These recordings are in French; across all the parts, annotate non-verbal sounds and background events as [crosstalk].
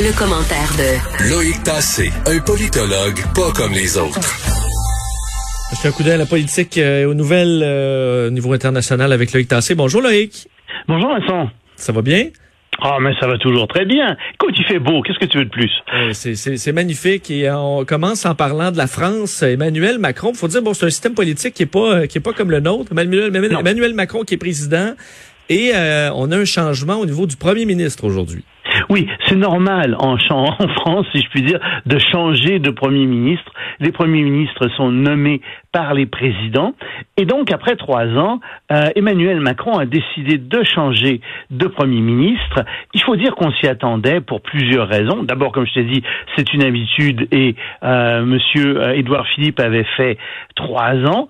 Le commentaire de Loïc Tassé, un politologue pas comme les autres. Je fais un coup d'œil à la politique et aux nouvelles euh, au niveau international avec Loïc Tassé. Bonjour Loïc. Bonjour Vincent. Ça va bien? Ah, mais ça va toujours très bien. Écoute, il fait beau. Qu'est-ce que tu veux de plus? Euh, c'est- c'est c'est magnifique. Et on commence en parlant de la France. Emmanuel Macron, faut dire, bon, c'est un système politique qui est pas, euh, qui est pas comme le nôtre. Emmanuel. Emmanuel Macron qui est président. Et euh, on a un changement au niveau du premier ministre aujourd'hui. Oui, c'est normal [laughs] en, France, si je puis dire, de changer de Premier ministre. Les premiers ministres sont nommés par les présidents. Et donc, après trois ans, euh, Emmanuel Macron a décidé de changer de Premier ministre. Il faut dire qu'on s'y attendait pour plusieurs raisons. D'abord, comme je t'ai dit, c'est une habitude et euh, Monsieur euh, Édouard Philippe avait fait trois ans.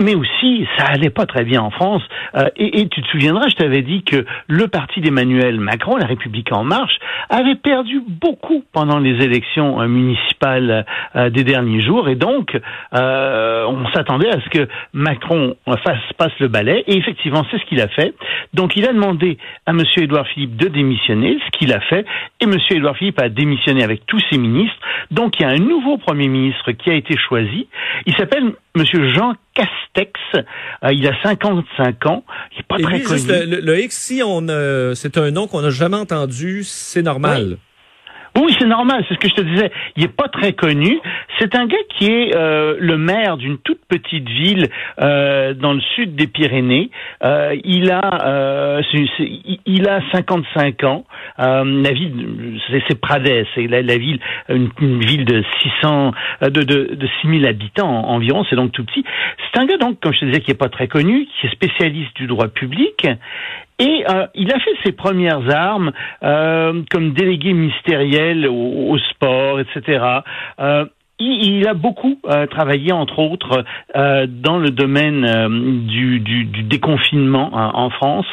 Mais aussi, ça allait pas très bien en France. Euh, et, et tu te souviendras, je t'avais dit que le parti d'Emmanuel Macron, la République en marche, avait perdu beaucoup pendant les élections euh, municipales euh, des derniers jours. Et donc, euh, on s'attendait à ce que Macron fasse passe le balai. Et effectivement, c'est ce qu'il a fait. Donc, il a demandé à M. Édouard Philippe de démissionner, ce qu'il a fait. Et M. Édouard Philippe a démissionné avec tous ses ministres. Donc, il y a un nouveau Premier ministre qui a été choisi. Il s'appelle M. Jean Castex. Euh, il a 55 ans. Il n'est pas Et très lui, connu. juste le, le- Loïc, si on, euh, c'est un nom qu'on n'a jamais entendu, c'est normal. Oui, c'est normal, c'est ce que je te disais. Il est pas très connu. C'est un gars qui est euh, le maire d'une toute petite ville euh, dans le sud des Pyrénées. Euh, il a euh, il- a 55 ans. Euh, la ville, c'est Prades, c'est la, ville, une, ville de 600, euh, de, de, de 6000 habitants en- environ. C'est donc tout petit. C'est un gars donc, comme je te disais, qui est pas très connu, qui est spécialiste du droit public. Et euh, il a fait ses premières armes euh, comme délégué ministériel au, au sport, etc. Euh, il, a beaucoup euh, travaillé, entre autres, euh, dans le domaine euh, du, du, du déconfinement hein, en France.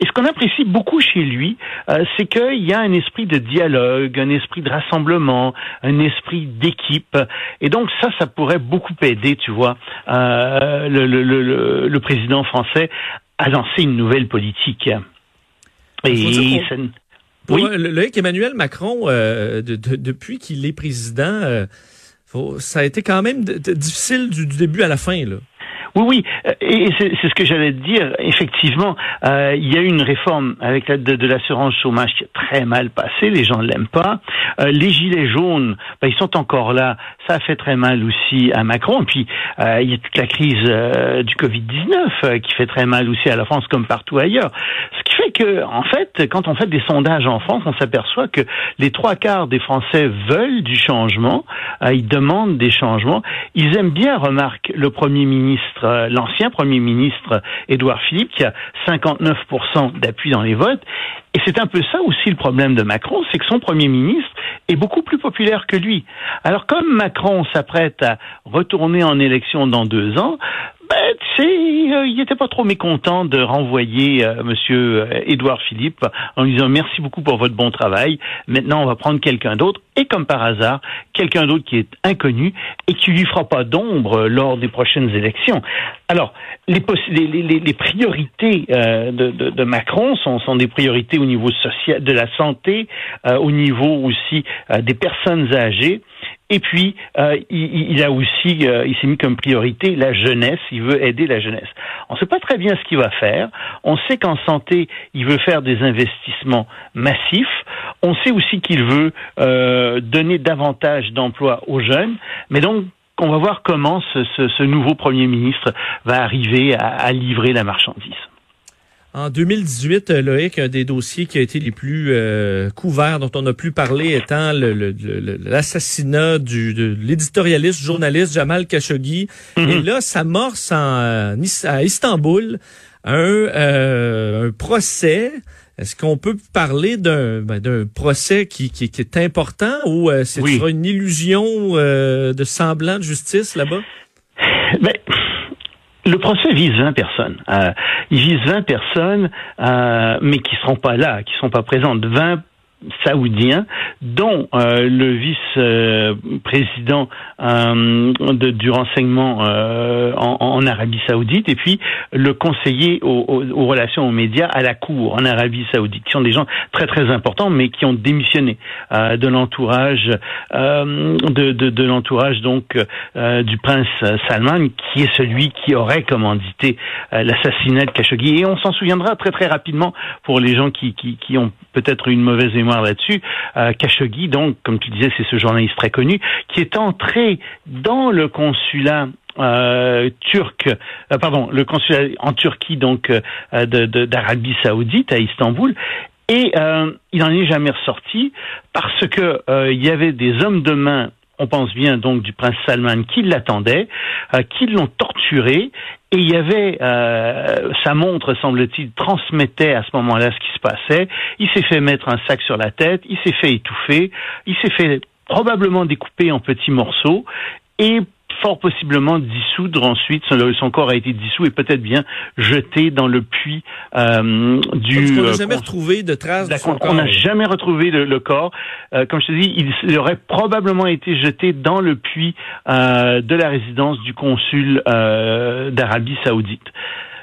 Et ce qu'on apprécie beaucoup chez lui, euh, c'est qu'il y a un esprit de dialogue, un esprit de rassemblement, un esprit d'équipe. Et donc ça, ça pourrait beaucoup aider, tu vois, euh, le, le, le, le- président français à lancer une nouvelle politique. Et ça- Oui. euh, le- Emmanuel Macron, euh, de- de- depuis qu'il est président, euh, ça a été quand même difficile du, du début à la fin. Là. Oui, oui, euh, et c'est ce que j'allais dire. Effectivement, euh, il y a eu une réforme avec l'aide de, de l'assurance chômage qui est très mal passée. Les gens ne l'aiment pas. Euh, les gilets jaunes, ben, ils sont encore là. Ça fait très mal aussi à Macron. Et puis, euh, il y a toute la crise euh, du Covid-19 euh, qui fait très mal aussi à la France comme partout ailleurs. Ce qui fait que, en fait, quand on fait des sondages en France, on s'aperçoit que les trois quarts des Français veulent du changement. Ils demandent des changements. Ils aiment bien, remarque, le Premier ministre, euh, l'ancien Premier ministre Édouard Philippe, qui a 59% d'appui dans les votes. Et c'est un peu ça aussi le problème de Macron, c'est que son Premier ministre est beaucoup plus populaire que lui. Alors comme Macron s'apprête à retourner en élection dans deux ans, ben, tu sais, euh, il n'était pas trop mécontent de renvoyer euh, Monsieur euh, Édouard Philippe en lui disant merci beaucoup pour votre bon travail. Maintenant, on va prendre quelqu'un d'autre. Et comme par hasard, quelqu'un d'autre qui est inconnu et qui lui fera pas d'ombre euh, lors des prochaines élections. Alors, les, les, les- les priorités euh, de, de- de Macron sont, sont des priorités au niveau social, de la santé, au niveau aussi des personnes âgées. Et puis, euh, il, a aussi, euh, il s'est mis comme priorité la jeunesse. Il veut aider la jeunesse. On ne sait pas très bien ce qu'il va faire. On sait qu'en santé, il veut faire des investissements massifs. On sait aussi qu'il veut euh, donner davantage d'emplois aux jeunes. Mais donc, on va voir comment ce, nouveau Premier ministre va arriver à livrer la marchandise. En 2018, euh, Loïc, un des dossiers qui a été les plus euh, couverts, dont on a plus parlé, étant le- le- le- l'assassinat du de l'éditorialiste, journaliste Jamal Khashoggi. Et là, s'amorce en, euh, à Istanbul un, euh, un procès. Est-ce qu'on peut parler d'un ben, procès qui, qui, qui est important ou euh, c'est Oui. une illusion euh, de semblant de justice là-bas? Ben, le procès vise 20 personnes. Euh, il vise 20 personnes, euh, mais qui seront pas là, qui seront pas présentes. 20 saoudiens, dont euh, le vice-président euh, du renseignement euh, en, en, Arabie saoudite, et puis le conseiller aux, aux, relations aux médias à la cour en Arabie saoudite, qui sont des gens très très importants, mais qui ont démissionné de l'entourage de, de, de l'entourage donc du prince Salman, qui est celui qui aurait commandité l'assassinat de Khashoggi. Et on s'en souviendra très très rapidement pour les gens qui, qui, qui ont peut-être une mauvaise mémoire là-dessus. Euh, Khashoggi, donc, comme tu disais, c'est ce journaliste très connu, qui est entré dans le consulat euh, turc, euh, pardon, le consulat en Turquie, donc euh, d'Arabie Saoudite à Istanbul, et euh, il n'en est jamais ressorti parce que il y avait des hommes de main on pense bien donc du prince Salman qui l'attendait, euh, qui l'ont torturé, et il y avait euh, sa montre, semble-t-il, transmettait à ce moment-là ce qui se passait. Il s'est fait mettre un sac sur la tête, il s'est fait étouffer, il s'est fait probablement découper en petits morceaux, et fort possiblement dissoudre ensuite. Son, corps a été dissous et peut-être bien jeté dans le puits euh, du. on n'a jamais retrouvé de traces de son corps. On n'a jamais retrouvé le, corps. Euh, comme je te dis, il, aurait probablement été jeté dans le puits euh, de la résidence du consul euh, d'Arabie Saoudite.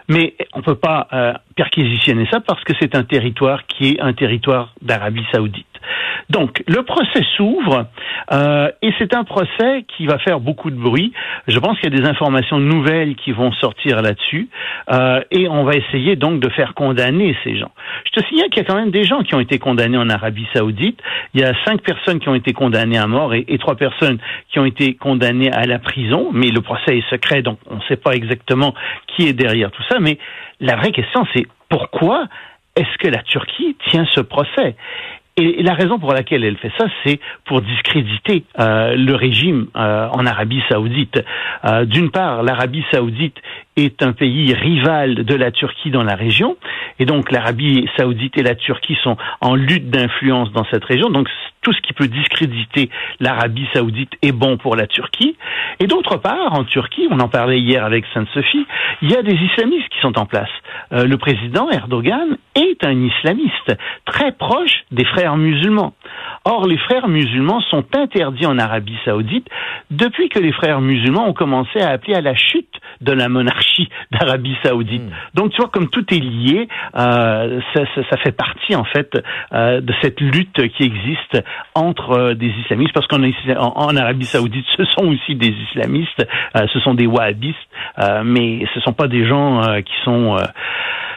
Mais on ne peut pas euh, perquisitionner ça parce que c'est un territoire qui est un territoire d'Arabie saoudite. Donc, le procès s'ouvre euh, et c'est un procès qui va faire beaucoup de bruit. Je pense qu'il y a des informations nouvelles qui vont sortir là-dessus euh, et on va essayer donc de faire condamner ces gens. Je te signale qu'il y a quand même des gens qui ont été condamnés en Arabie Saoudite. Il y a cinq personnes qui ont été condamnées à mort et, et trois personnes qui ont été condamnées à la prison, mais le procès est secret, donc on ne sait pas exactement qui est derrière tout ça. Mais la vraie question, c'est pourquoi est-ce que la Turquie tient ce procès? Et la raison pour laquelle elle fait ça, c'est pour discréditer euh, le régime euh, en Arabie saoudite. Euh, d'une part, l'Arabie saoudite est un pays rival de la Turquie dans la région, et donc l'Arabie saoudite et la Turquie sont en lutte d'influence dans cette région, donc tout ce qui peut discréditer l'Arabie saoudite est bon pour la Turquie. Et d'autre part, en Turquie, on en parlait hier avec Sainte-Sophie, il y a des islamistes qui sont en place. le président Erdogan est un islamiste très proche des frères musulmans. Or, les frères musulmans sont interdits en Arabie saoudite depuis que les frères musulmans ont commencé à appeler à la chute de la monarchie d'Arabie saoudite. Hmm. Donc, tu vois, comme tout est lié, euh, ça, ça, ça, fait partie, en fait, euh, de cette lutte qui existe entre euh, des islamistes, parce qu'en en, Arabie saoudite, ce sont aussi des islamistes, euh, ce sont des wahhabistes, euh, mais ce sont pas des gens qui sont,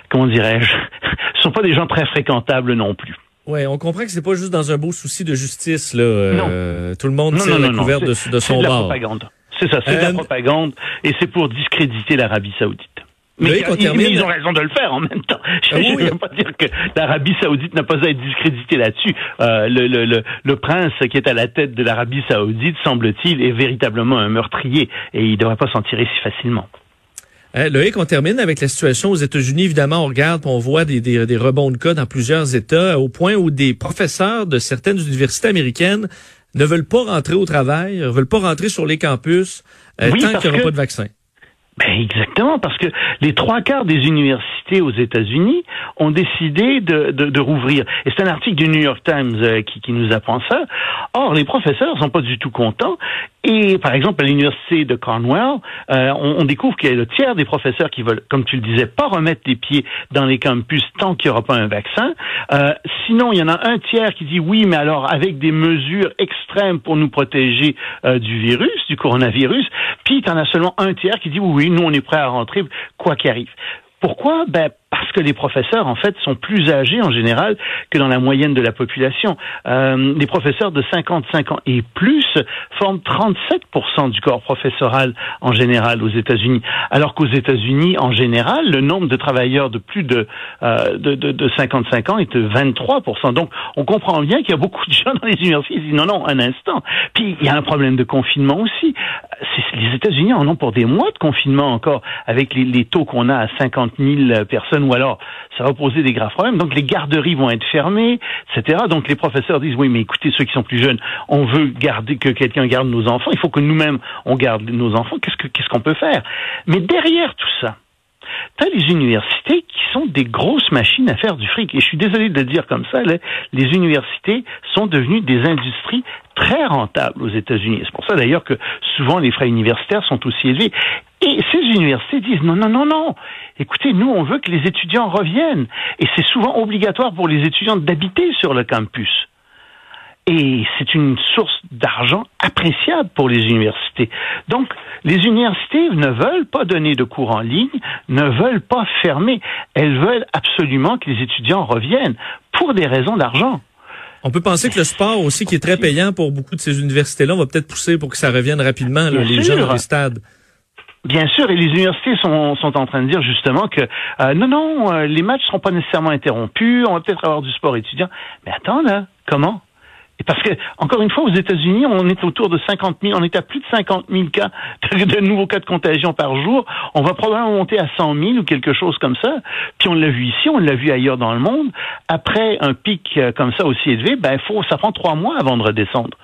comment dirais-je, [laughs] ce sont pas des gens très fréquentables non plus. Ouais, on comprend que c'est pas juste dans un beau souci de justice là. Euh, tout le monde tire la couverte de, de, son C'est de la propagande. C'est ça, c'est de la euh, propagande et c'est pour discréditer l'Arabie Saoudite. Mais, ils ont raison de le faire en même temps. Je ne veux pas dire que l'Arabie saoudite n'a pas à être discréditée là-dessus. Euh, le, le, le, le, prince qui est à la tête de l'Arabie saoudite, semble-t-il, est véritablement un meurtrier et il ne devrait pas s'en tirer si facilement. Le hein, Loïc, on termine avec la situation aux États-Unis. Évidemment, on regarde, on voit des, des, des, rebonds de cas dans plusieurs États, au point où des professeurs de certaines universités américaines ne veulent pas rentrer au travail, ne veulent pas rentrer sur les campus euh, tant qu'il n'y aura pas de vaccin. Ben exactement, parce que les trois quarts des universités aux États-Unis ont décidé de, de, de rouvrir. Et c'est un article du New York Times euh, qui, qui, nous apprend ça. Or, les professeurs sont pas du tout contents. Et par exemple, à l'université de Cornwall, euh, on, on, découvre qu'il y a le tiers des professeurs qui veulent, comme tu le disais, pas remettre les pieds dans les campus tant qu'il n'y aura pas un vaccin. Euh, sinon, il y en a un tiers qui dit oui, mais alors avec des mesures extrêmes pour nous protéger euh, du virus, du coronavirus. Puis, il y en a seulement un tiers qui dit oui, oui, nous, on est prêt à rentrer quoi qu'il arrive. Pourquoi? Ben parce que les professeurs, en fait, sont plus âgés en général que dans la moyenne de la population. Euh, les professeurs de 55 ans et plus forment 37% du corps professoral en général aux États-Unis, alors qu'aux États-Unis, en général, le nombre de travailleurs de plus de, euh, de, de, de, 55 ans est de 23%. Donc, on comprend bien qu'il y a beaucoup de gens dans les universités qui disent non, non, un instant. Puis, il y a un problème de confinement aussi. Les États-Unis en ont pour des mois de confinement encore, avec les, les taux qu'on a à 50 000 personnes ou alors ça va poser des graves problèmes. Donc les garderies vont être fermées, etc. Donc les professeurs disent oui, mais écoutez, ceux qui sont plus jeunes, on veut que quelqu'un garde nos enfants. Il faut que nous-mêmes on garde nos enfants. Qu'est-ce qu'est-ce qu'on peut faire? Mais derrière tout ça, tu as les universités qui sont des grosses machines à faire du fric. Et je suis désolé de le dire comme ça, les universités sont devenues des industries très rentables aux États-Unis. C'est pour ça d'ailleurs que souvent les frais universitaires sont aussi élevés. Et ces universités disent non, non, non, non. Écoutez, nous, on veut que les étudiants reviennent. Et c'est souvent obligatoire pour les étudiants d'habiter sur le campus. Et c'est une source d'argent appréciable pour les universités. Donc, les universités ne veulent pas donner de cours en ligne, ne veulent pas fermer. Elles veulent absolument que les étudiants reviennent pour des raisons d'argent. On peut penser que le sport aussi, qui est très payant pour beaucoup de ces universités-là, va peut-être pousser pour que ça revienne rapidement, les gens dans les stades. Bien sûr, et les universités sont, sont en train de dire justement que euh, non, non, euh, les matchs seront pas nécessairement interrompus, on va peut-être avoir du sport étudiant. Mais attends là, comment? Parce que, encore une fois, aux États-Unis, on est autour de 50 000, on est à plus de 50 000 cas [laughs] de, nouveaux cas de contagion par jour. On va probablement monter à 100 000 ou quelque chose comme ça. Puis on l'a vu ici, on l'a vu ailleurs dans le monde. Après un pic euh, comme ça aussi élevé, ben faut, ça prend trois mois avant de redescendre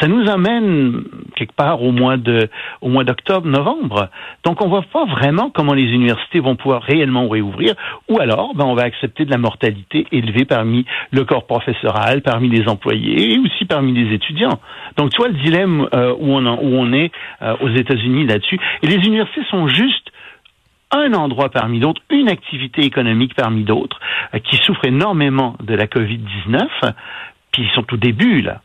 ça nous amène quelque part au mois de au mois d'octobre, novembre. Donc on voit pas vraiment comment les universités vont pouvoir réellement réouvrir, ou alors ben, on va accepter de la mortalité élevée parmi le corps professoral, parmi les employés et aussi parmi les étudiants. Donc tu vois le dilemme euh, où on où on est euh, aux États-Unis là-dessus. Et les universités sont juste un endroit parmi d'autres, une activité économique parmi d'autres, euh, qui souffre énormément de la COVID-19, puis ils sont au début là.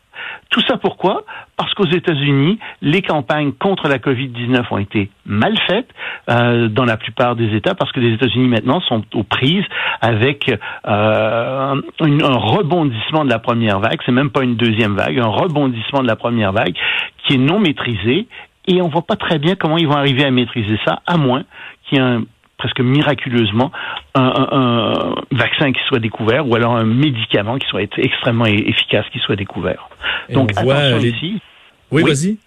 Tout ça pourquoi? Parce qu'aux États-Unis, les campagnes contre la Covid-19 ont été mal faites euh, dans la plupart des États, parce que les États-Unis maintenant sont aux prises avec euh, un rebondissement de la première vague. C'est même pas une deuxième vague, un rebondissement de la première vague qui est non maîtrisé. Et on voit pas très bien comment ils vont arriver à maîtriser ça, à moins qu'il y ait un presque miraculeusement un, vaccin qui soit découvert ou alors un médicament qui soit extrêmement efficace qui soit découvert. Donc attention ici. Oui, vas-y.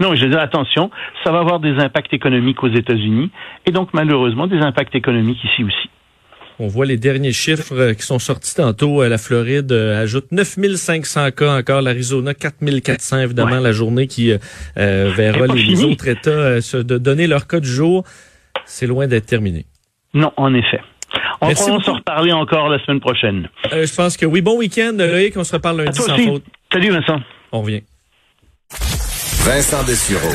Non, je dis attention, ça va avoir des impacts économiques aux États-Unis et donc malheureusement des impacts économiques ici aussi. On voit les derniers chiffres euh, qui sont sortis tantôt. La Floride euh, ajoute 9500 cas encore. L'Arizona, 4400 évidemment la journée qui euh, verra les, autres États se donner leur cas du jour c'est loin d'être terminé. Non, en effet. On va s'en reparler encore la semaine prochaine. Euh, je pense que oui. Bon week-end, Loïc. On se reparle lundi sans faute. Salut, Vincent. On revient. Vincent Dessureau,